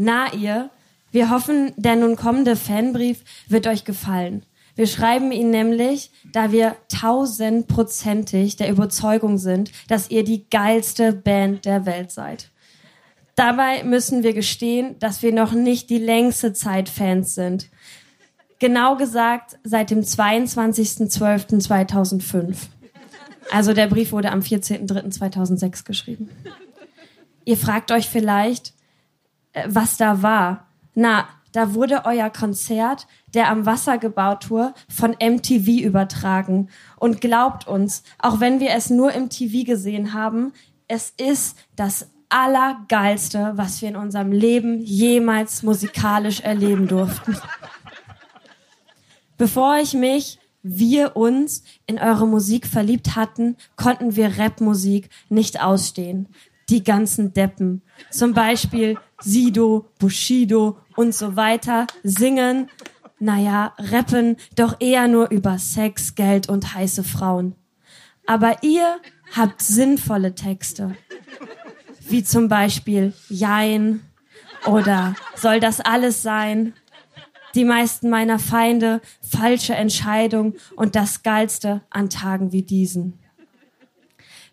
Na ihr, wir hoffen, der nun kommende Fanbrief wird euch gefallen. Wir schreiben ihn nämlich, da wir tausendprozentig der Überzeugung sind, dass ihr die geilste Band der Welt seid. Dabei müssen wir gestehen, dass wir noch nicht die längste Zeit Fans sind. Genau gesagt seit dem 22.12.2005. Also der Brief wurde am 14.03.2006 geschrieben. Ihr fragt euch vielleicht, was da war. Na, da wurde euer Konzert, der am Wasser gebaut Tour, von MTV übertragen. Und glaubt uns, auch wenn wir es nur im TV gesehen haben, es ist das Allergeilste, was wir in unserem Leben jemals musikalisch erleben durften. Bevor ich mich, wir uns in eure Musik verliebt hatten, konnten wir Rapmusik nicht ausstehen. Die ganzen Deppen. Zum Beispiel Sido, Bushido und so weiter singen, naja, rappen doch eher nur über Sex, Geld und heiße Frauen. Aber ihr habt sinnvolle Texte wie zum Beispiel Jein oder soll das alles sein? Die meisten meiner Feinde, falsche Entscheidung und das Geilste an Tagen wie diesen.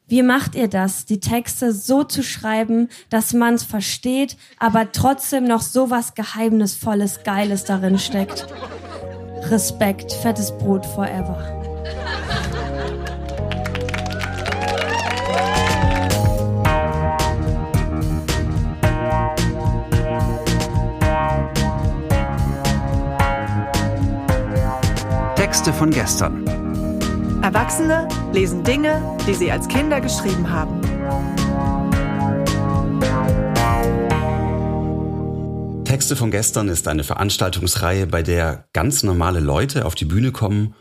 Wie macht ihr das, die Texte so zu schreiben, dass man's versteht, aber trotzdem noch so was Geheimnisvolles, Geiles darin steckt? Respekt, fettes Brot forever. Texte von gestern. Erwachsene lesen Dinge, die sie als Kinder geschrieben haben. Texte von gestern ist eine Veranstaltungsreihe, bei der ganz normale Leute auf die Bühne kommen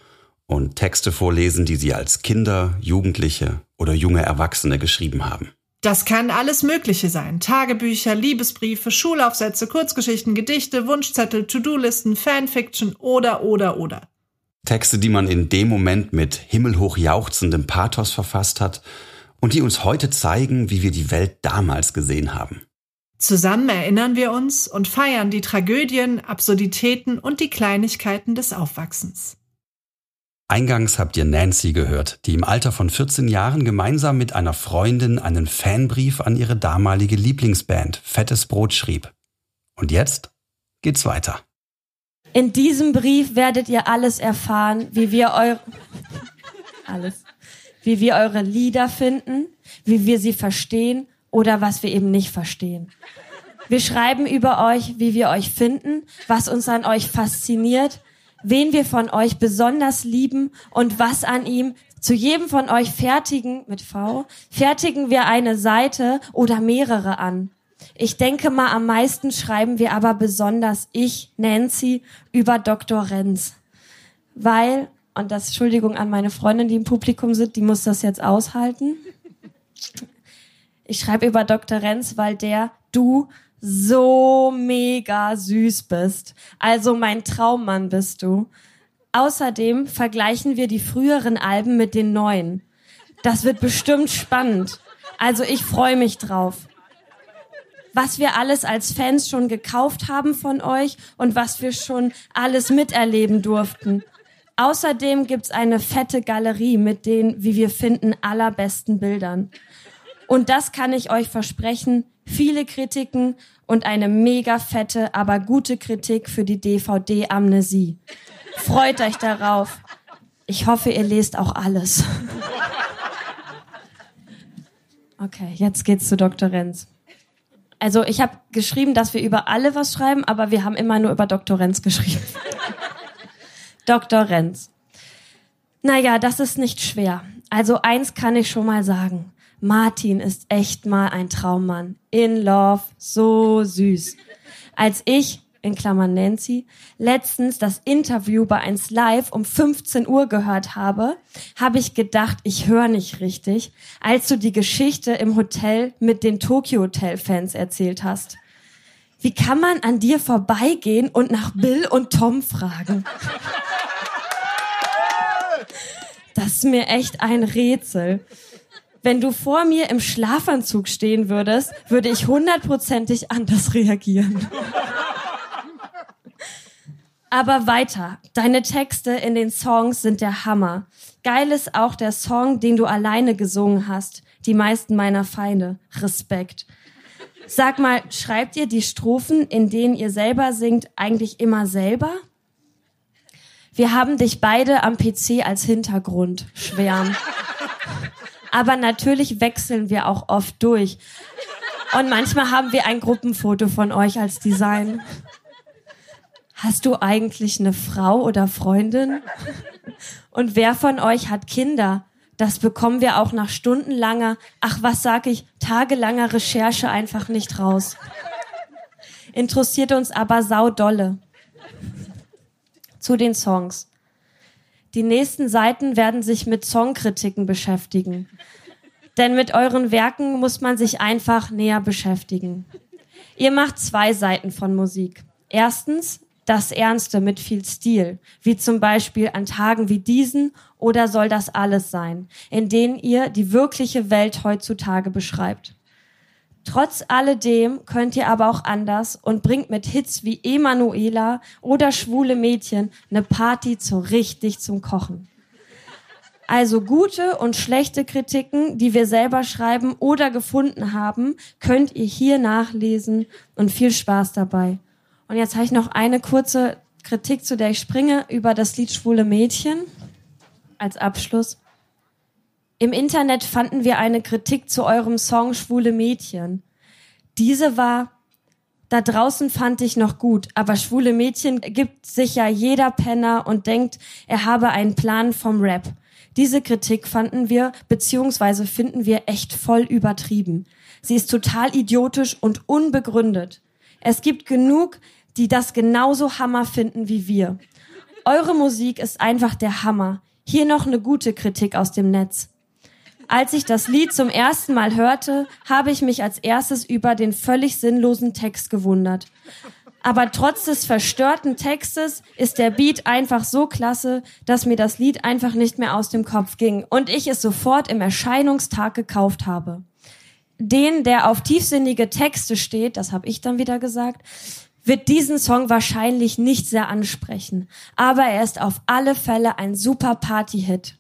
und Texte vorlesen, die sie als Kinder, Jugendliche oder junge Erwachsene geschrieben haben. Das kann alles Mögliche sein. Tagebücher, Liebesbriefe, Schulaufsätze, Kurzgeschichten, Gedichte, Wunschzettel, To-Do-Listen, Fanfiction oder, oder, oder. Texte, die man in dem Moment mit himmelhoch jauchzendem Pathos verfasst hat und die uns heute zeigen, wie wir die Welt damals gesehen haben. Zusammen erinnern wir uns und feiern die Tragödien, Absurditäten und die Kleinigkeiten des Aufwachsens. Eingangs habt ihr Nancy gehört, die im Alter von 14 Jahren gemeinsam mit einer Freundin einen Fanbrief an ihre damalige Lieblingsband Fettes Brot schrieb. Und jetzt geht's weiter. In diesem Brief werdet ihr alles erfahren, wie wir eure, alles, wie wir eure Lieder finden, wie wir sie verstehen oder was wir eben nicht verstehen. Wir schreiben über euch, wie wir euch finden, was uns an euch fasziniert, wen wir von euch besonders lieben und was an ihm zu jedem von euch fertigen, mit V, fertigen wir eine Seite oder mehrere an. Ich denke mal, am meisten schreiben wir aber besonders ich, Nancy, über Dr. Renz. Weil, und das Entschuldigung an meine Freundin, die im Publikum sind, die muss das jetzt aushalten. Ich schreibe über Dr. Renz, weil der, du, so mega süß bist. Also mein Traummann bist du. Außerdem vergleichen wir die früheren Alben mit den neuen. Das wird bestimmt spannend. Also ich freue mich drauf was wir alles als Fans schon gekauft haben von euch und was wir schon alles miterleben durften. Außerdem gibt's eine fette Galerie mit den, wie wir finden, allerbesten Bildern. Und das kann ich euch versprechen, viele Kritiken und eine mega fette, aber gute Kritik für die DVD Amnesie. Freut euch darauf. Ich hoffe, ihr lest auch alles. Okay, jetzt geht's zu Dr. Renz. Also ich habe geschrieben, dass wir über alle was schreiben, aber wir haben immer nur über Dr. Renz geschrieben. Dr. Renz. Naja, das ist nicht schwer. Also eins kann ich schon mal sagen. Martin ist echt mal ein Traummann. In Love, so süß. Als ich in Klammern Nancy, letztens das Interview bei 1 Live um 15 Uhr gehört habe, habe ich gedacht, ich höre nicht richtig, als du die Geschichte im Hotel mit den Tokyo Hotel Fans erzählt hast. Wie kann man an dir vorbeigehen und nach Bill und Tom fragen? Das ist mir echt ein Rätsel. Wenn du vor mir im Schlafanzug stehen würdest, würde ich hundertprozentig anders reagieren. Aber weiter. Deine Texte in den Songs sind der Hammer. Geil ist auch der Song, den du alleine gesungen hast. Die meisten meiner Feinde. Respekt. Sag mal, schreibt ihr die Strophen, in denen ihr selber singt, eigentlich immer selber? Wir haben dich beide am PC als Hintergrund. Schwärm. Aber natürlich wechseln wir auch oft durch. Und manchmal haben wir ein Gruppenfoto von euch als Design. Hast du eigentlich eine Frau oder Freundin? Und wer von euch hat Kinder? Das bekommen wir auch nach stundenlanger, ach was sag ich, tagelanger Recherche einfach nicht raus. Interessiert uns aber sau dolle. Zu den Songs. Die nächsten Seiten werden sich mit Songkritiken beschäftigen. Denn mit euren Werken muss man sich einfach näher beschäftigen. Ihr macht zwei Seiten von Musik. Erstens das Ernste mit viel Stil, wie zum Beispiel an Tagen wie diesen oder soll das alles sein, in denen ihr die wirkliche Welt heutzutage beschreibt. Trotz alledem könnt ihr aber auch anders und bringt mit Hits wie Emanuela oder Schwule Mädchen eine Party so richtig zum Kochen. Also gute und schlechte Kritiken, die wir selber schreiben oder gefunden haben, könnt ihr hier nachlesen und viel Spaß dabei. Und jetzt habe ich noch eine kurze Kritik, zu der ich springe, über das Lied Schwule Mädchen als Abschluss. Im Internet fanden wir eine Kritik zu eurem Song Schwule Mädchen. Diese war, da draußen fand ich noch gut, aber schwule Mädchen gibt sich ja jeder Penner und denkt, er habe einen Plan vom Rap. Diese Kritik fanden wir, beziehungsweise finden wir echt voll übertrieben. Sie ist total idiotisch und unbegründet. Es gibt genug, die das genauso Hammer finden wie wir. Eure Musik ist einfach der Hammer. Hier noch eine gute Kritik aus dem Netz. Als ich das Lied zum ersten Mal hörte, habe ich mich als erstes über den völlig sinnlosen Text gewundert. Aber trotz des verstörten Textes ist der Beat einfach so klasse, dass mir das Lied einfach nicht mehr aus dem Kopf ging und ich es sofort im Erscheinungstag gekauft habe den, der auf tiefsinnige Texte steht, das habe ich dann wieder gesagt, wird diesen Song wahrscheinlich nicht sehr ansprechen. Aber er ist auf alle Fälle ein super Party-Hit.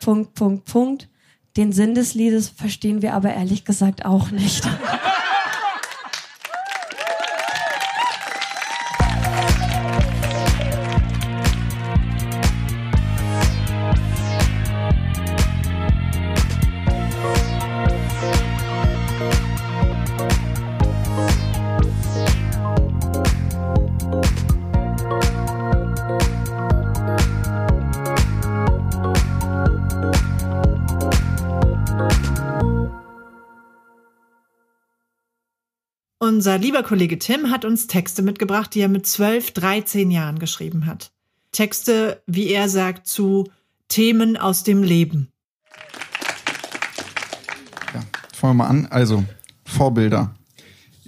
Punkt, Punkt, Punkt. Den Sinn des Liedes verstehen wir aber ehrlich gesagt auch nicht. Unser lieber Kollege Tim hat uns Texte mitgebracht, die er mit 12, 13 Jahren geschrieben hat. Texte, wie er sagt, zu Themen aus dem Leben. Ja, fangen wir mal an. Also, Vorbilder.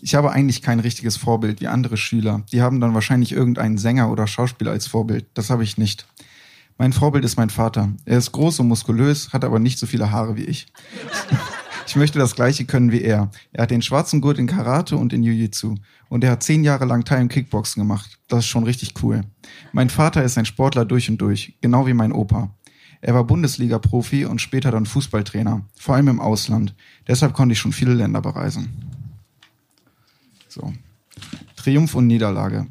Ich habe eigentlich kein richtiges Vorbild wie andere Schüler. Die haben dann wahrscheinlich irgendeinen Sänger oder Schauspieler als Vorbild. Das habe ich nicht. Mein Vorbild ist mein Vater. Er ist groß und muskulös, hat aber nicht so viele Haare wie ich. Ich möchte das Gleiche können wie er. Er hat den schwarzen Gurt in Karate und in Jiu-Jitsu. Und er hat zehn Jahre lang Thai und Kickboxen gemacht. Das ist schon richtig cool. Mein Vater ist ein Sportler durch und durch. Genau wie mein Opa. Er war Bundesliga-Profi und später dann Fußballtrainer. Vor allem im Ausland. Deshalb konnte ich schon viele Länder bereisen. So. Triumph und Niederlage.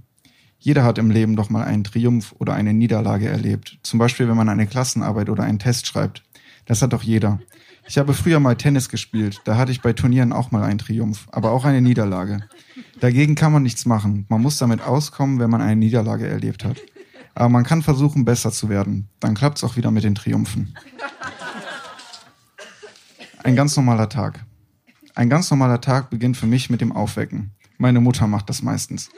Jeder hat im Leben doch mal einen Triumph oder eine Niederlage erlebt. Zum Beispiel, wenn man eine Klassenarbeit oder einen Test schreibt. Das hat doch jeder. Ich habe früher mal Tennis gespielt. Da hatte ich bei Turnieren auch mal einen Triumph, aber auch eine Niederlage. Dagegen kann man nichts machen. Man muss damit auskommen, wenn man eine Niederlage erlebt hat. Aber man kann versuchen, besser zu werden. Dann klappt es auch wieder mit den Triumphen. Ein ganz normaler Tag. Ein ganz normaler Tag beginnt für mich mit dem Aufwecken. Meine Mutter macht das meistens.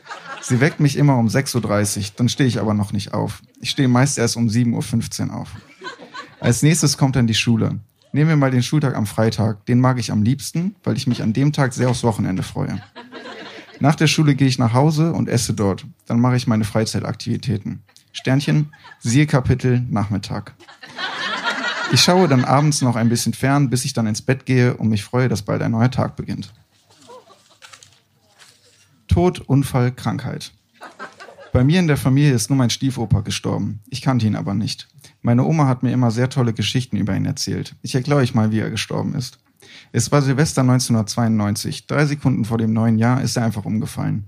Sie weckt mich immer um 6.30 Uhr, dann stehe ich aber noch nicht auf. Ich stehe meist erst um 7.15 Uhr auf. Als nächstes kommt dann die Schule. Nehmen wir mal den Schultag am Freitag. Den mag ich am liebsten, weil ich mich an dem Tag sehr aufs Wochenende freue. Nach der Schule gehe ich nach Hause und esse dort. Dann mache ich meine Freizeitaktivitäten. Sternchen, siehe Kapitel Nachmittag. Ich schaue dann abends noch ein bisschen fern, bis ich dann ins Bett gehe und mich freue, dass bald ein neuer Tag beginnt. Tod, Unfall, Krankheit. Bei mir in der Familie ist nur mein Stiefoper gestorben. Ich kannte ihn aber nicht. Meine Oma hat mir immer sehr tolle Geschichten über ihn erzählt. Ich erkläre euch mal, wie er gestorben ist. Es war Silvester 1992. Drei Sekunden vor dem neuen Jahr ist er einfach umgefallen.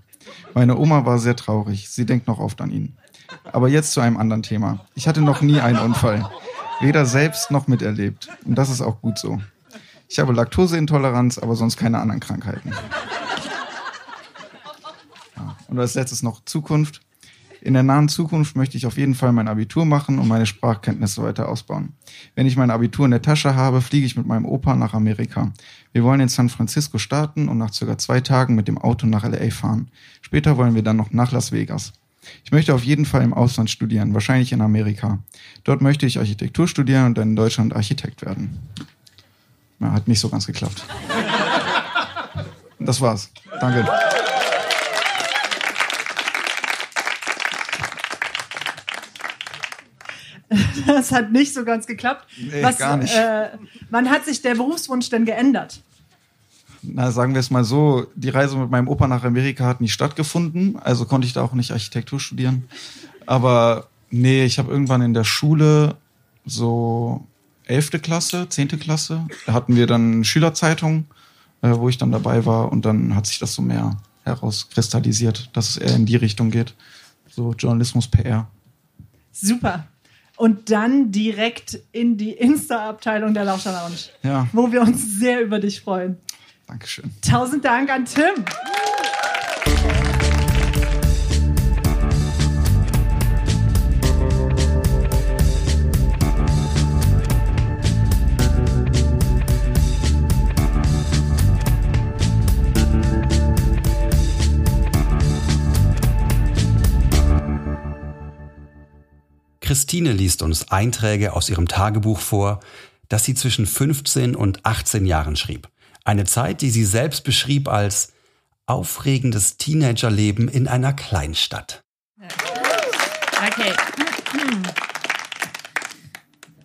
Meine Oma war sehr traurig. Sie denkt noch oft an ihn. Aber jetzt zu einem anderen Thema. Ich hatte noch nie einen Unfall. Weder selbst noch miterlebt. Und das ist auch gut so. Ich habe Laktoseintoleranz, aber sonst keine anderen Krankheiten. Ja. Und als letztes noch Zukunft. In der nahen Zukunft möchte ich auf jeden Fall mein Abitur machen und meine Sprachkenntnisse weiter ausbauen. Wenn ich mein Abitur in der Tasche habe, fliege ich mit meinem Opa nach Amerika. Wir wollen in San Francisco starten und nach circa zwei Tagen mit dem Auto nach LA fahren. Später wollen wir dann noch nach Las Vegas. Ich möchte auf jeden Fall im Ausland studieren, wahrscheinlich in Amerika. Dort möchte ich Architektur studieren und dann in Deutschland Architekt werden. Ja, hat nicht so ganz geklappt. Das war's. Danke. Das hat nicht so ganz geklappt. Nee, Was, gar nicht. Äh, wann hat sich der Berufswunsch denn geändert? Na, sagen wir es mal so, die Reise mit meinem Opa nach Amerika hat nicht stattgefunden, also konnte ich da auch nicht Architektur studieren. Aber nee, ich habe irgendwann in der Schule so elfte Klasse, zehnte Klasse, da hatten wir dann Schülerzeitung, äh, wo ich dann dabei war und dann hat sich das so mehr herauskristallisiert, dass es eher in die Richtung geht. So Journalismus, PR. Super. Und dann direkt in die Insta-Abteilung der Lauscher Lounge, Ja, wo wir uns sehr über dich freuen. Dankeschön. Tausend Dank an Tim. Christine liest uns Einträge aus ihrem Tagebuch vor, das sie zwischen 15 und 18 Jahren schrieb. Eine Zeit, die sie selbst beschrieb als aufregendes Teenagerleben in einer Kleinstadt. Okay.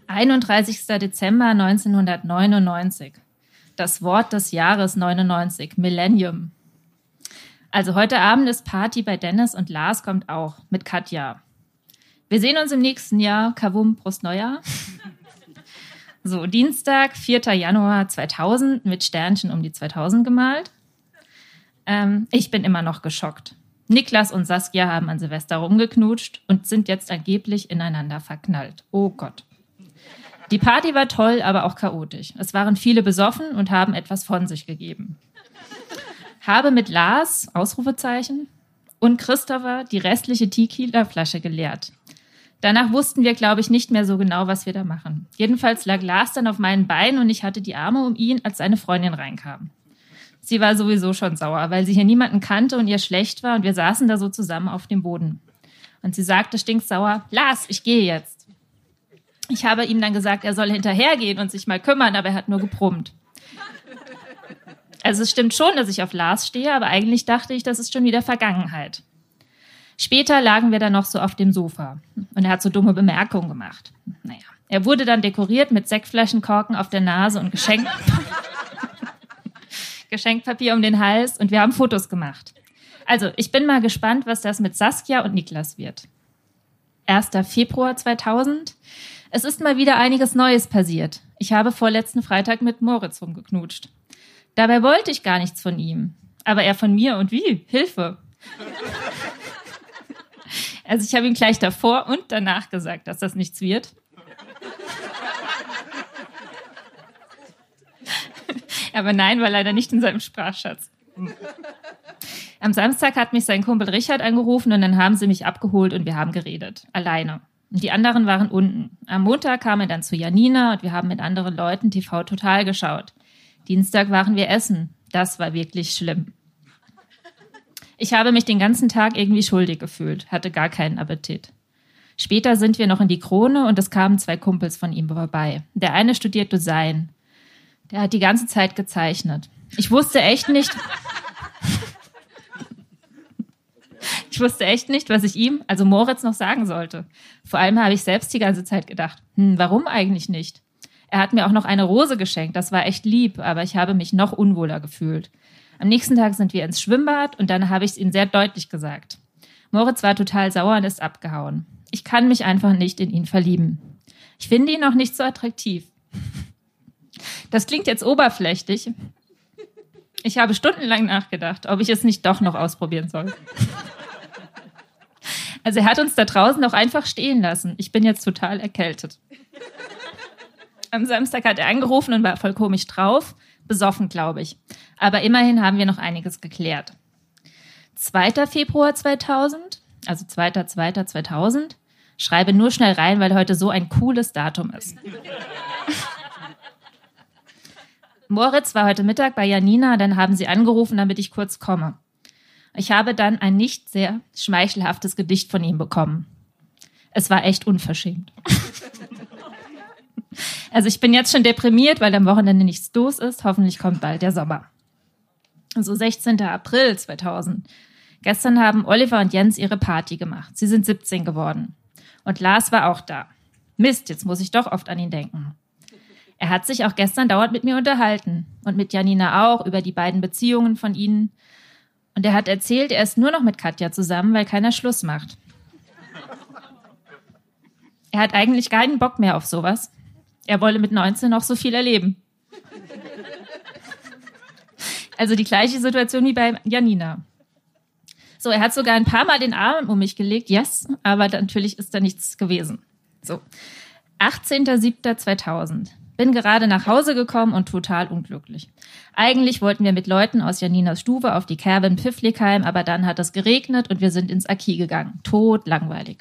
31. Dezember 1999. Das Wort des Jahres 99, Millennium. Also heute Abend ist Party bei Dennis und Lars kommt auch mit Katja. Wir sehen uns im nächsten Jahr. Kavum, Prost Neujahr. So, Dienstag, 4. Januar 2000 mit Sternchen um die 2000 gemalt. Ähm, ich bin immer noch geschockt. Niklas und Saskia haben an Silvester rumgeknutscht und sind jetzt angeblich ineinander verknallt. Oh Gott. Die Party war toll, aber auch chaotisch. Es waren viele besoffen und haben etwas von sich gegeben. Habe mit Lars, Ausrufezeichen, und Christopher die restliche Tequila-Flasche geleert. Danach wussten wir, glaube ich, nicht mehr so genau, was wir da machen. Jedenfalls lag Lars dann auf meinen Beinen und ich hatte die Arme um ihn, als seine Freundin reinkam. Sie war sowieso schon sauer, weil sie hier niemanden kannte und ihr schlecht war und wir saßen da so zusammen auf dem Boden. Und sie sagte stinksauer, Lars, ich gehe jetzt. Ich habe ihm dann gesagt, er soll hinterhergehen und sich mal kümmern, aber er hat nur gebrummt. Also es stimmt schon, dass ich auf Lars stehe, aber eigentlich dachte ich, das ist schon wieder Vergangenheit. Später lagen wir dann noch so auf dem Sofa und er hat so dumme Bemerkungen gemacht. Naja, er wurde dann dekoriert mit Sektflaschenkorken auf der Nase und Geschenk Geschenkpapier um den Hals und wir haben Fotos gemacht. Also, ich bin mal gespannt, was das mit Saskia und Niklas wird. 1. Februar 2000. Es ist mal wieder einiges Neues passiert. Ich habe vorletzten Freitag mit Moritz rumgeknutscht. Dabei wollte ich gar nichts von ihm. Aber er von mir und wie? Hilfe. Also ich habe ihm gleich davor und danach gesagt, dass das nichts wird. Aber nein, war leider nicht in seinem Sprachschatz. Am Samstag hat mich sein Kumpel Richard angerufen und dann haben sie mich abgeholt und wir haben geredet. Alleine. Und die anderen waren unten. Am Montag kam er dann zu Janina und wir haben mit anderen Leuten TV total geschaut. Dienstag waren wir essen. Das war wirklich schlimm. Ich habe mich den ganzen Tag irgendwie schuldig gefühlt, hatte gar keinen Appetit. Später sind wir noch in die Krone und es kamen zwei Kumpels von ihm vorbei. Der eine studiert Design. Der hat die ganze Zeit gezeichnet. Ich wusste echt nicht. Ich wusste echt nicht, was ich ihm, also Moritz, noch sagen sollte. Vor allem habe ich selbst die ganze Zeit gedacht, hm, warum eigentlich nicht? Er hat mir auch noch eine Rose geschenkt. Das war echt lieb, aber ich habe mich noch unwohler gefühlt. Am nächsten Tag sind wir ins Schwimmbad und dann habe ich es ihm sehr deutlich gesagt. Moritz war total sauer und ist abgehauen. Ich kann mich einfach nicht in ihn verlieben. Ich finde ihn auch nicht so attraktiv. Das klingt jetzt oberflächlich. Ich habe stundenlang nachgedacht, ob ich es nicht doch noch ausprobieren soll. Also er hat uns da draußen auch einfach stehen lassen. Ich bin jetzt total erkältet. Am Samstag hat er angerufen und war voll komisch drauf. Besoffen, glaube ich. Aber immerhin haben wir noch einiges geklärt. 2. Februar 2000, also 2.2.2000. Schreibe nur schnell rein, weil heute so ein cooles Datum ist. Moritz war heute Mittag bei Janina, dann haben sie angerufen, damit ich kurz komme. Ich habe dann ein nicht sehr schmeichelhaftes Gedicht von ihm bekommen. Es war echt unverschämt. also ich bin jetzt schon deprimiert, weil am Wochenende nichts los ist. Hoffentlich kommt bald der Sommer. So 16. April 2000. Gestern haben Oliver und Jens ihre Party gemacht. Sie sind 17 geworden. Und Lars war auch da. Mist, jetzt muss ich doch oft an ihn denken. Er hat sich auch gestern dauernd mit mir unterhalten und mit Janina auch über die beiden Beziehungen von ihnen. Und er hat erzählt, er ist nur noch mit Katja zusammen, weil keiner Schluss macht. Er hat eigentlich keinen Bock mehr auf sowas. Er wolle mit 19 noch so viel erleben. Also die gleiche Situation wie bei Janina. So, er hat sogar ein paar Mal den Arm um mich gelegt, yes, aber natürlich ist da nichts gewesen. So, 18.07.2000. Bin gerade nach Hause gekommen und total unglücklich. Eigentlich wollten wir mit Leuten aus Janinas Stufe auf die Kerbe in Pfiffligheim, aber dann hat es geregnet und wir sind ins Aki gegangen. Tot langweilig.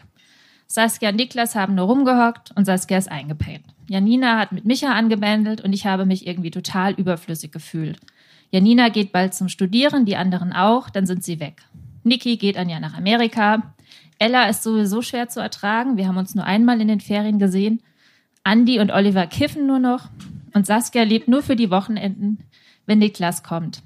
Saskia und Niklas haben nur rumgehockt und Saskia ist eingepennt. Janina hat mit Micha angebändelt und ich habe mich irgendwie total überflüssig gefühlt. Janina geht bald zum Studieren, die anderen auch, dann sind sie weg. Niki geht ein Jahr nach Amerika. Ella ist sowieso schwer zu ertragen. Wir haben uns nur einmal in den Ferien gesehen Andy und Oliver kiffen nur noch und Saskia lebt nur für die Wochenenden, wenn Niklas kommt.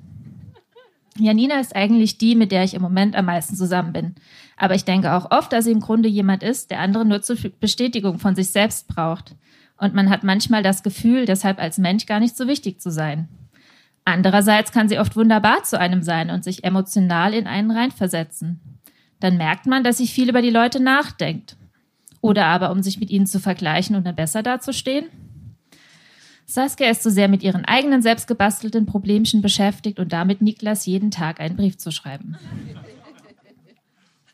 Janina ist eigentlich die, mit der ich im Moment am meisten zusammen bin. Aber ich denke auch oft, dass sie im Grunde jemand ist, der andere nur zur Bestätigung von sich selbst braucht. Und man hat manchmal das Gefühl, deshalb als Mensch gar nicht so wichtig zu sein. Andererseits kann sie oft wunderbar zu einem sein und sich emotional in einen reinversetzen. Dann merkt man, dass sie viel über die Leute nachdenkt oder aber um sich mit ihnen zu vergleichen und dann besser dazustehen? Saskia ist so sehr mit ihren eigenen selbstgebastelten Problemchen beschäftigt und damit Niklas jeden Tag einen Brief zu schreiben.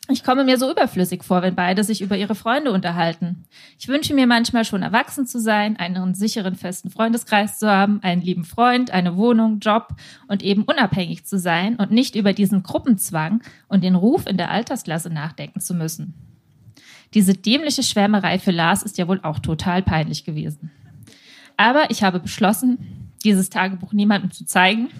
Ich komme mir so überflüssig vor, wenn beide sich über ihre Freunde unterhalten. Ich wünsche mir manchmal schon erwachsen zu sein, einen sicheren, festen Freundeskreis zu haben, einen lieben Freund, eine Wohnung, Job und eben unabhängig zu sein und nicht über diesen Gruppenzwang und den Ruf in der Altersklasse nachdenken zu müssen. Diese dämliche Schwärmerei für Lars ist ja wohl auch total peinlich gewesen. Aber ich habe beschlossen, dieses Tagebuch niemandem zu zeigen.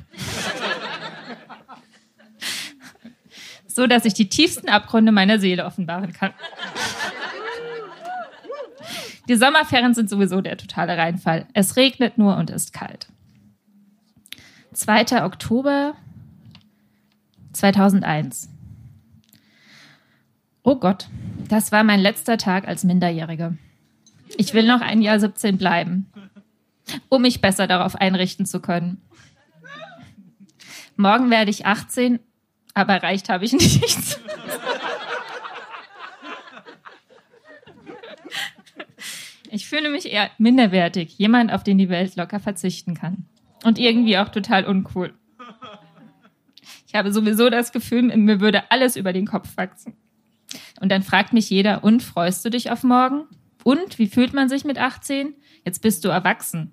so dass ich die tiefsten Abgründe meiner Seele offenbaren kann. Die Sommerferien sind sowieso der totale Reinfall. Es regnet nur und ist kalt. 2. Oktober 2001. Oh Gott, das war mein letzter Tag als Minderjährige. Ich will noch ein Jahr 17 bleiben, um mich besser darauf einrichten zu können. Morgen werde ich 18, aber erreicht habe ich nichts. Ich fühle mich eher minderwertig, jemand, auf den die Welt locker verzichten kann. Und irgendwie auch total uncool. Ich habe sowieso das Gefühl, mir würde alles über den Kopf wachsen. Und dann fragt mich jeder, und freust du dich auf morgen? Und wie fühlt man sich mit 18? Jetzt bist du erwachsen.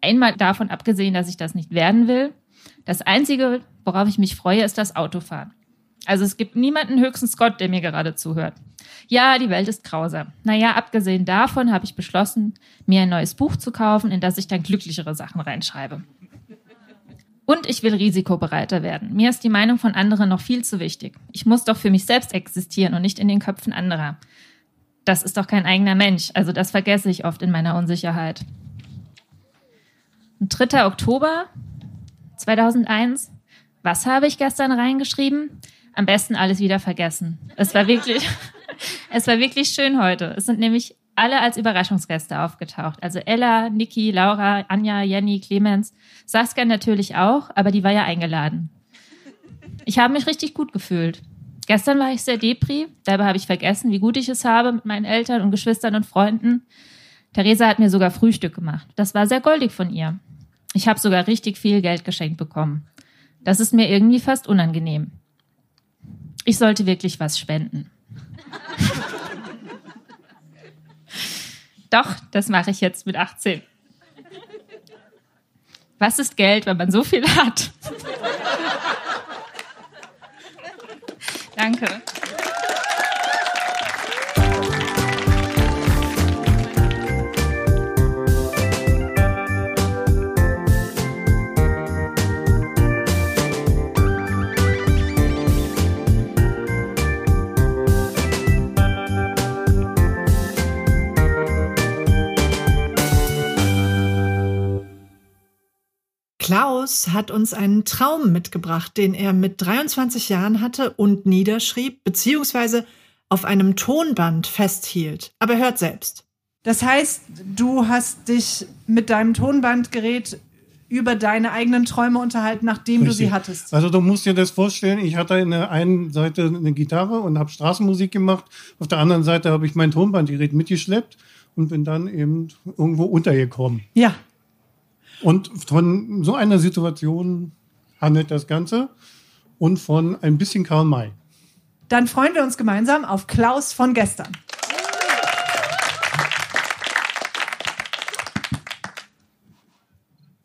Einmal davon abgesehen, dass ich das nicht werden will. Das Einzige, worauf ich mich freue, ist das Autofahren. Also es gibt niemanden, höchstens Gott, der mir gerade zuhört. Ja, die Welt ist grausam. Naja, abgesehen davon habe ich beschlossen, mir ein neues Buch zu kaufen, in das ich dann glücklichere Sachen reinschreibe. Und ich will risikobereiter werden. Mir ist die Meinung von anderen noch viel zu wichtig. Ich muss doch für mich selbst existieren und nicht in den Köpfen anderer. Das ist doch kein eigener Mensch. Also das vergesse ich oft in meiner Unsicherheit. 3. Oktober 2001. Was habe ich gestern reingeschrieben? Am besten alles wieder vergessen. Es war wirklich, es war wirklich schön heute. Es sind nämlich alle als Überraschungsgäste aufgetaucht. Also Ella, Niki, Laura, Anja, Jenny, Clemens. Saskia natürlich auch, aber die war ja eingeladen. Ich habe mich richtig gut gefühlt. Gestern war ich sehr depri, dabei habe ich vergessen, wie gut ich es habe mit meinen Eltern und Geschwistern und Freunden. Theresa hat mir sogar Frühstück gemacht. Das war sehr goldig von ihr. Ich habe sogar richtig viel Geld geschenkt bekommen. Das ist mir irgendwie fast unangenehm. Ich sollte wirklich was spenden. Doch, das mache ich jetzt mit 18. Was ist Geld, wenn man so viel hat? Danke. Klaus hat uns einen Traum mitgebracht, den er mit 23 Jahren hatte und niederschrieb, beziehungsweise auf einem Tonband festhielt. Aber hört selbst. Das heißt, du hast dich mit deinem Tonbandgerät über deine eigenen Träume unterhalten, nachdem Richtig. du sie hattest. Also du musst dir das vorstellen, ich hatte in der einen Seite eine Gitarre und habe Straßenmusik gemacht, auf der anderen Seite habe ich mein Tonbandgerät mitgeschleppt und bin dann eben irgendwo untergekommen. Ja. Und von so einer Situation handelt das Ganze und von ein bisschen Karl May. Dann freuen wir uns gemeinsam auf Klaus von gestern.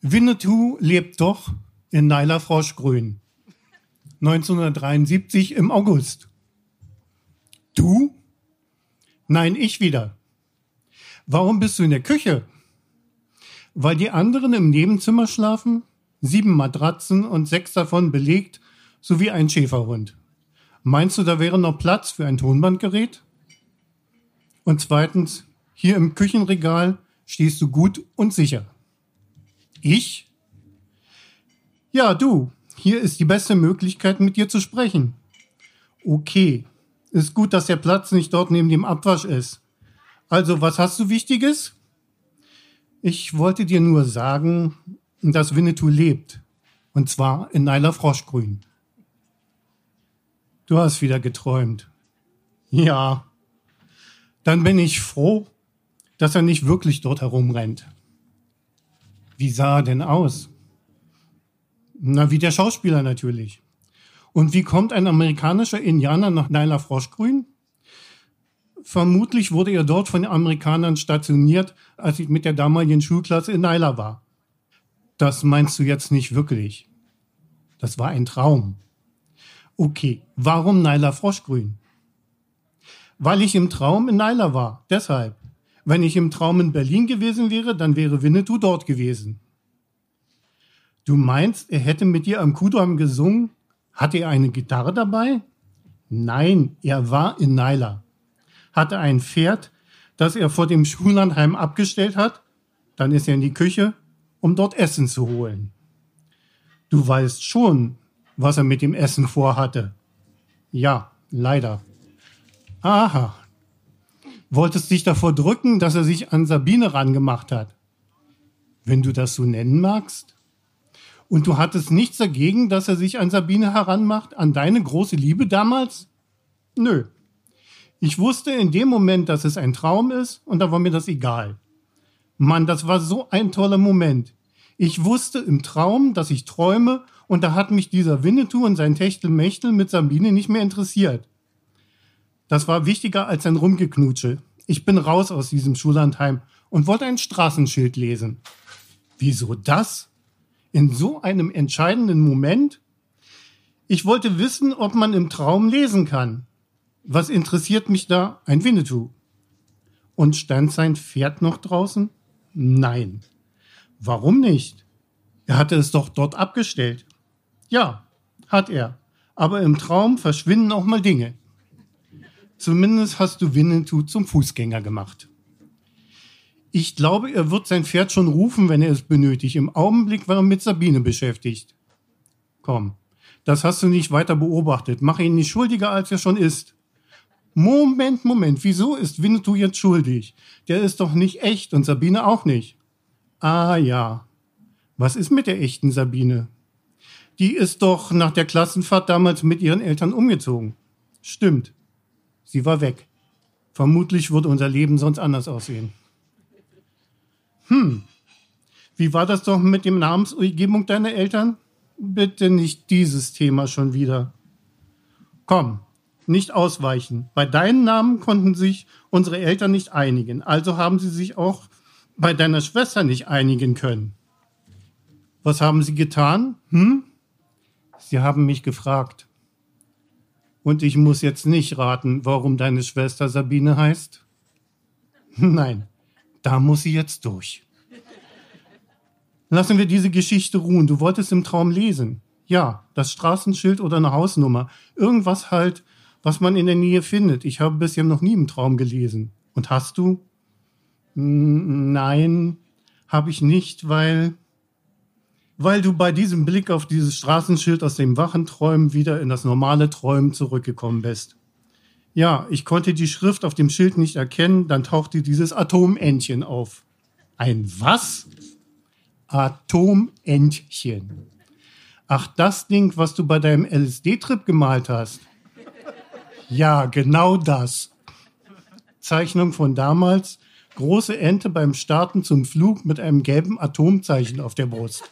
Winnetou lebt doch in Naila Froschgrün. 1973 im August. Du? Nein, ich wieder. Warum bist du in der Küche? Weil die anderen im Nebenzimmer schlafen? Sieben Matratzen und sechs davon belegt, sowie ein Schäferhund. Meinst du, da wäre noch Platz für ein Tonbandgerät? Und zweitens, hier im Küchenregal stehst du gut und sicher. Ich? Ja, du. Hier ist die beste Möglichkeit, mit dir zu sprechen. Okay. Ist gut, dass der Platz nicht dort neben dem Abwasch ist. Also, was hast du Wichtiges? Ich wollte dir nur sagen, dass Winnetou lebt. Und zwar in Naila Froschgrün. Du hast wieder geträumt. Ja. Dann bin ich froh, dass er nicht wirklich dort herumrennt. Wie sah er denn aus? Na, wie der Schauspieler natürlich. Und wie kommt ein amerikanischer Indianer nach Naila Froschgrün? Vermutlich wurde er dort von den Amerikanern stationiert, als ich mit der damaligen Schulklasse in Naila war. Das meinst du jetzt nicht wirklich. Das war ein Traum. Okay, warum Naila Froschgrün? Weil ich im Traum in Naila war, deshalb. Wenn ich im Traum in Berlin gewesen wäre, dann wäre Winnetou dort gewesen. Du meinst, er hätte mit dir am Kudamm gesungen? Hatte er eine Gitarre dabei? Nein, er war in Naila. Hatte ein Pferd, das er vor dem Schullandheim abgestellt hat? Dann ist er in die Küche, um dort Essen zu holen. Du weißt schon, was er mit dem Essen vorhatte. Ja, leider. Aha, wolltest dich davor drücken, dass er sich an Sabine rangemacht hat. Wenn du das so nennen magst. Und du hattest nichts dagegen, dass er sich an Sabine heranmacht, an deine große Liebe damals? Nö. Ich wusste in dem Moment, dass es ein Traum ist, und da war mir das egal. Mann, das war so ein toller Moment. Ich wusste im Traum, dass ich träume, und da hat mich dieser Winnetou und sein Techtelmechtel mit Sabine nicht mehr interessiert. Das war wichtiger als ein Rumgeknutsche. Ich bin raus aus diesem Schullandheim und wollte ein Straßenschild lesen. Wieso das? In so einem entscheidenden Moment? Ich wollte wissen, ob man im Traum lesen kann. Was interessiert mich da? Ein Winnetou. Und stand sein Pferd noch draußen? Nein. Warum nicht? Er hatte es doch dort abgestellt. Ja, hat er. Aber im Traum verschwinden auch mal Dinge. Zumindest hast du Winnetou zum Fußgänger gemacht. Ich glaube, er wird sein Pferd schon rufen, wenn er es benötigt. Im Augenblick war er mit Sabine beschäftigt. Komm, das hast du nicht weiter beobachtet. Mach ihn nicht schuldiger, als er schon ist. Moment, Moment, wieso ist Winnetou jetzt schuldig? Der ist doch nicht echt und Sabine auch nicht. Ah ja. Was ist mit der echten Sabine? Die ist doch nach der Klassenfahrt damals mit ihren Eltern umgezogen. Stimmt. Sie war weg. Vermutlich würde unser Leben sonst anders aussehen. Hm. Wie war das doch mit dem Namensgebung deiner Eltern? Bitte nicht dieses Thema schon wieder. Komm, nicht ausweichen. Bei deinen Namen konnten sich unsere Eltern nicht einigen, also haben sie sich auch bei deiner Schwester nicht einigen können. Was haben sie getan? Hm? Sie haben mich gefragt. Und ich muss jetzt nicht raten, warum deine Schwester Sabine heißt? Nein, da muss sie jetzt durch. Lassen wir diese Geschichte ruhen. Du wolltest im Traum lesen. Ja, das Straßenschild oder eine Hausnummer. Irgendwas halt, was man in der Nähe findet. Ich habe bisher noch nie im Traum gelesen. Und hast du? Nein, habe ich nicht, weil weil du bei diesem Blick auf dieses Straßenschild aus dem wachen Träumen wieder in das normale Träumen zurückgekommen bist. Ja, ich konnte die Schrift auf dem Schild nicht erkennen, dann tauchte dieses Atomentchen auf. Ein was? Atomentchen. Ach, das Ding, was du bei deinem LSD-Trip gemalt hast. Ja, genau das. Zeichnung von damals. Große Ente beim Starten zum Flug mit einem gelben Atomzeichen auf der Brust.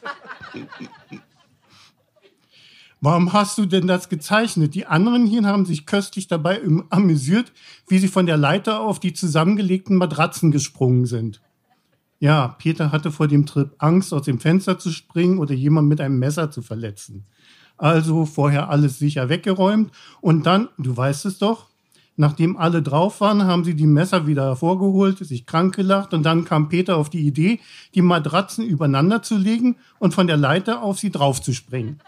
Warum hast du denn das gezeichnet? Die anderen hier haben sich köstlich dabei amüsiert, wie sie von der Leiter auf die zusammengelegten Matratzen gesprungen sind. Ja, Peter hatte vor dem Trip Angst, aus dem Fenster zu springen oder jemand mit einem Messer zu verletzen. Also vorher alles sicher weggeräumt und dann, du weißt es doch, nachdem alle drauf waren, haben sie die Messer wieder hervorgeholt, sich krank gelacht und dann kam Peter auf die Idee, die Matratzen übereinander zu legen und von der Leiter auf sie drauf zu springen.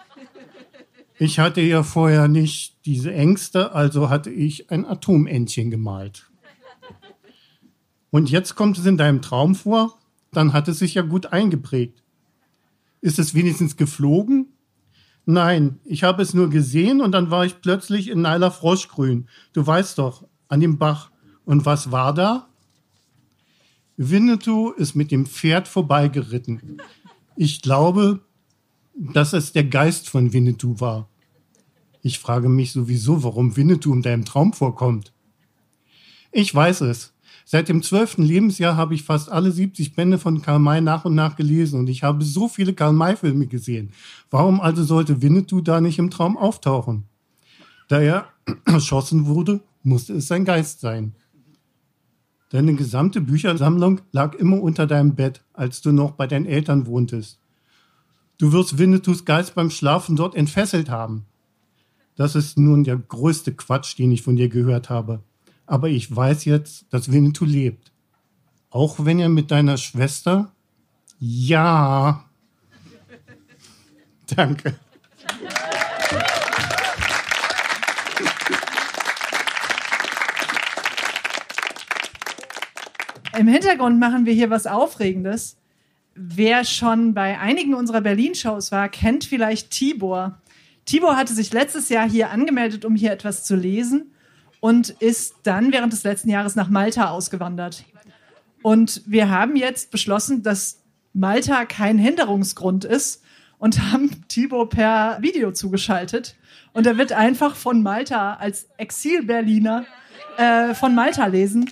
Ich hatte ja vorher nicht diese Ängste, also hatte ich ein Atomentchen gemalt. Und jetzt kommt es in deinem Traum vor, dann hat es sich ja gut eingeprägt. Ist es wenigstens geflogen? Nein, ich habe es nur gesehen und dann war ich plötzlich in Neiler Froschgrün. Du weißt doch, an dem Bach. Und was war da? Winnetou ist mit dem Pferd vorbeigeritten. Ich glaube, dass es der Geist von Winnetou war. Ich frage mich sowieso, warum Winnetou in deinem Traum vorkommt. Ich weiß es. Seit dem zwölften Lebensjahr habe ich fast alle 70 Bände von Karl May nach und nach gelesen und ich habe so viele Karl May-Filme gesehen. Warum also sollte Winnetou da nicht im Traum auftauchen? Da er erschossen wurde, musste es sein Geist sein. Deine gesamte Büchersammlung lag immer unter deinem Bett, als du noch bei deinen Eltern wohntest. Du wirst Winnetous Geist beim Schlafen dort entfesselt haben. Das ist nun der größte Quatsch, den ich von dir gehört habe aber ich weiß jetzt, dass Winnetou lebt. Auch wenn er mit deiner Schwester? Ja. Danke. Im Hintergrund machen wir hier was Aufregendes. Wer schon bei einigen unserer Berlin-Shows war, kennt vielleicht Tibor. Tibor hatte sich letztes Jahr hier angemeldet, um hier etwas zu lesen und ist dann während des letzten Jahres nach Malta ausgewandert. Und wir haben jetzt beschlossen, dass Malta kein Hinderungsgrund ist und haben Thibaut per Video zugeschaltet. Und er wird einfach von Malta als Exil-Berliner äh, von Malta lesen.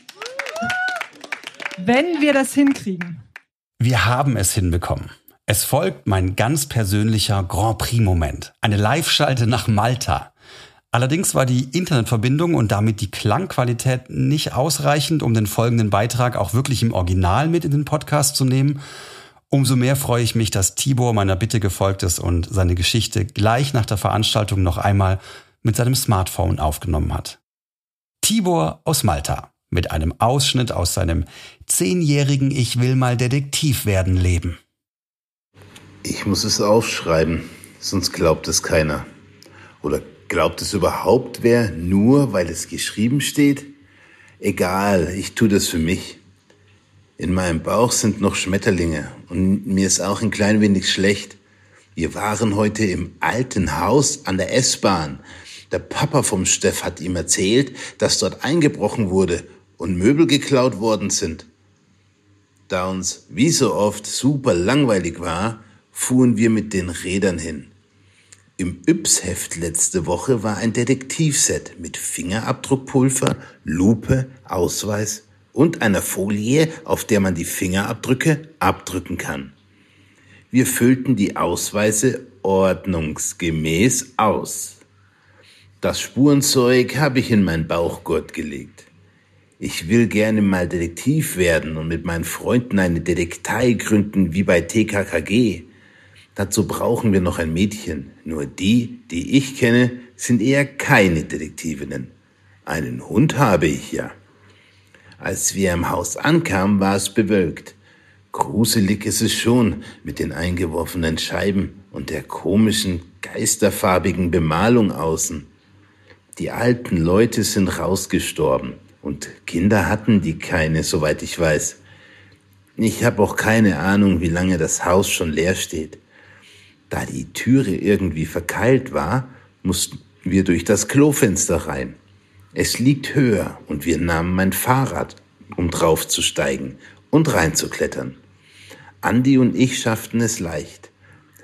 Wenn wir das hinkriegen. Wir haben es hinbekommen. Es folgt mein ganz persönlicher Grand Prix-Moment. Eine Live-Schalte nach Malta. Allerdings war die Internetverbindung und damit die Klangqualität nicht ausreichend, um den folgenden Beitrag auch wirklich im Original mit in den Podcast zu nehmen. Umso mehr freue ich mich, dass Tibor meiner Bitte gefolgt ist und seine Geschichte gleich nach der Veranstaltung noch einmal mit seinem Smartphone aufgenommen hat. Tibor aus Malta mit einem Ausschnitt aus seinem zehnjährigen Ich will mal Detektiv werden Leben. Ich muss es aufschreiben, sonst glaubt es keiner. Oder Glaubt es überhaupt wer, nur weil es geschrieben steht? Egal, ich tue das für mich. In meinem Bauch sind noch Schmetterlinge und mir ist auch ein klein wenig schlecht. Wir waren heute im alten Haus an der S-Bahn. Der Papa vom Steff hat ihm erzählt, dass dort eingebrochen wurde und Möbel geklaut worden sind. Da uns wie so oft super langweilig war, fuhren wir mit den Rädern hin. Im Yps-Heft letzte Woche war ein Detektivset mit Fingerabdruckpulver, Lupe, Ausweis und einer Folie, auf der man die Fingerabdrücke abdrücken kann. Wir füllten die Ausweise ordnungsgemäß aus. Das Spurenzeug habe ich in meinen Bauchgurt gelegt. Ich will gerne mal Detektiv werden und mit meinen Freunden eine Detektei gründen wie bei TKKG. Dazu brauchen wir noch ein Mädchen. Nur die, die ich kenne, sind eher keine Detektivinnen. Einen Hund habe ich ja. Als wir im Haus ankamen, war es bewölkt. Gruselig ist es schon mit den eingeworfenen Scheiben und der komischen, geisterfarbigen Bemalung außen. Die alten Leute sind rausgestorben und Kinder hatten die keine, soweit ich weiß. Ich habe auch keine Ahnung, wie lange das Haus schon leer steht. Da die Türe irgendwie verkeilt war, mussten wir durch das Klofenster rein. Es liegt höher und wir nahmen mein Fahrrad, um draufzusteigen und reinzuklettern. Andi und ich schafften es leicht.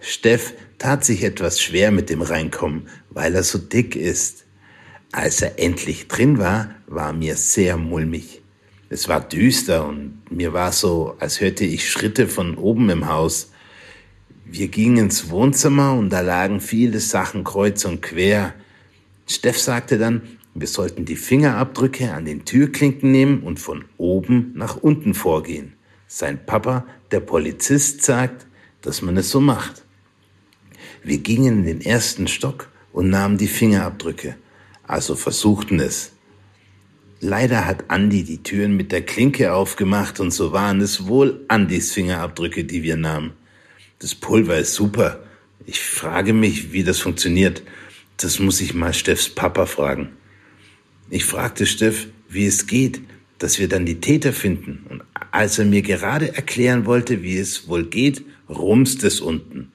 Steff tat sich etwas schwer mit dem Reinkommen, weil er so dick ist. Als er endlich drin war, war mir sehr mulmig. Es war düster und mir war so, als hörte ich Schritte von oben im Haus. Wir gingen ins Wohnzimmer und da lagen viele Sachen kreuz und quer. Steff sagte dann, wir sollten die Fingerabdrücke an den Türklinken nehmen und von oben nach unten vorgehen. Sein Papa, der Polizist, sagt, dass man es so macht. Wir gingen in den ersten Stock und nahmen die Fingerabdrücke, also versuchten es. Leider hat Andi die Türen mit der Klinke aufgemacht und so waren es wohl Andis Fingerabdrücke, die wir nahmen. Das Pulver ist super. Ich frage mich, wie das funktioniert. Das muss ich mal Steffs Papa fragen. Ich fragte Steff, wie es geht, dass wir dann die Täter finden. Und als er mir gerade erklären wollte, wie es wohl geht, rumst es unten.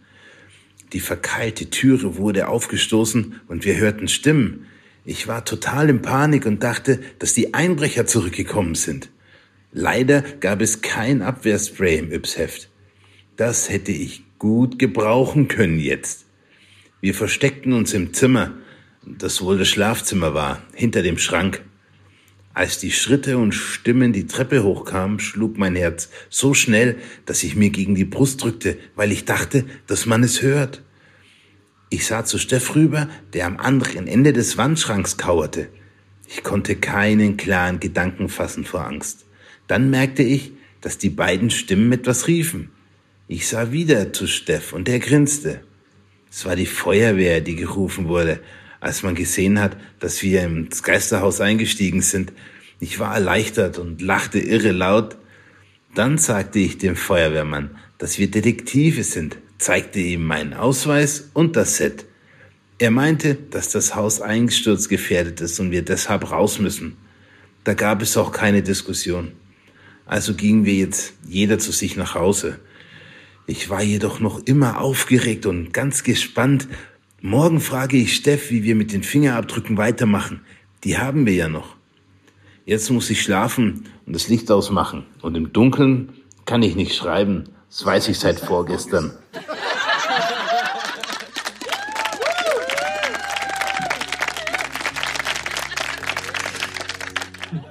Die verkeilte Türe wurde aufgestoßen und wir hörten Stimmen. Ich war total in Panik und dachte, dass die Einbrecher zurückgekommen sind. Leider gab es kein Abwehrspray im Yps-Heft. Das hätte ich gut gebrauchen können jetzt. Wir versteckten uns im Zimmer, das wohl das Schlafzimmer war, hinter dem Schrank. Als die Schritte und Stimmen die Treppe hochkamen, schlug mein Herz so schnell, dass ich mir gegen die Brust drückte, weil ich dachte, dass man es hört. Ich sah zu Steff rüber, der am anderen Ende des Wandschranks kauerte. Ich konnte keinen klaren Gedanken fassen vor Angst. Dann merkte ich, dass die beiden Stimmen etwas riefen. Ich sah wieder zu Steff und er grinste. Es war die Feuerwehr, die gerufen wurde, als man gesehen hat, dass wir ins Geisterhaus eingestiegen sind. Ich war erleichtert und lachte irre laut. Dann sagte ich dem Feuerwehrmann, dass wir Detektive sind, zeigte ihm meinen Ausweis und das Set. Er meinte, dass das Haus einsturzgefährdet ist und wir deshalb raus müssen. Da gab es auch keine Diskussion. Also gingen wir jetzt jeder zu sich nach Hause. Ich war jedoch noch immer aufgeregt und ganz gespannt. Morgen frage ich Steff, wie wir mit den Fingerabdrücken weitermachen. Die haben wir ja noch. Jetzt muss ich schlafen und das Licht ausmachen. Und im Dunkeln kann ich nicht schreiben. Das weiß ich seit vorgestern.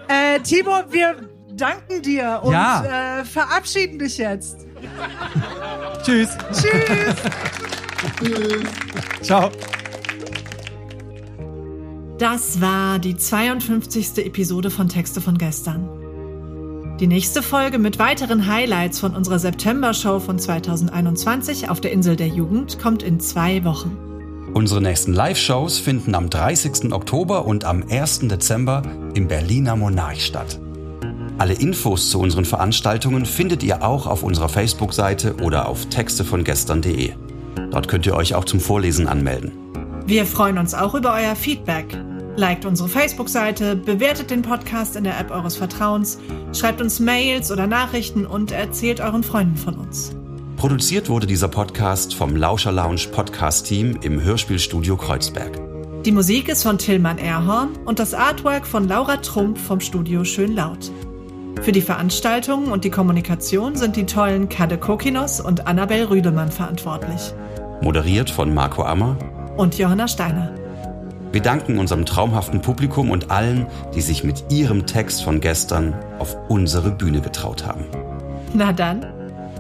Äh, Tibor, wir danken dir und Ja. äh, verabschieden dich jetzt. Tschüss. Tschüss. Ciao. Das war die 52. Episode von Texte von gestern. Die nächste Folge mit weiteren Highlights von unserer September-Show von 2021 auf der Insel der Jugend kommt in zwei Wochen. Unsere nächsten Live-Shows finden am 30. Oktober und am 1. Dezember im Berliner Monarch statt. Alle Infos zu unseren Veranstaltungen findet ihr auch auf unserer Facebook-Seite oder auf textevongestern.de. Dort könnt ihr euch auch zum Vorlesen anmelden. Wir freuen uns auch über euer Feedback. Liked unsere Facebook-Seite, bewertet den Podcast in der App eures Vertrauens, schreibt uns Mails oder Nachrichten und erzählt euren Freunden von uns. Produziert wurde dieser Podcast vom Lauscher Lounge Podcast Team im Hörspielstudio Kreuzberg. Die Musik ist von Tillmann Erhorn und das Artwork von Laura Trump vom Studio Schönlaut. Für die Veranstaltungen und die Kommunikation sind die tollen Kade Kokinos und Annabel Rüdemann verantwortlich. Moderiert von Marco Ammer Und Johanna Steiner. Wir danken unserem traumhaften Publikum und allen, die sich mit ihrem Text von gestern auf unsere Bühne getraut haben. Na dann,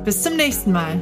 bis zum nächsten Mal.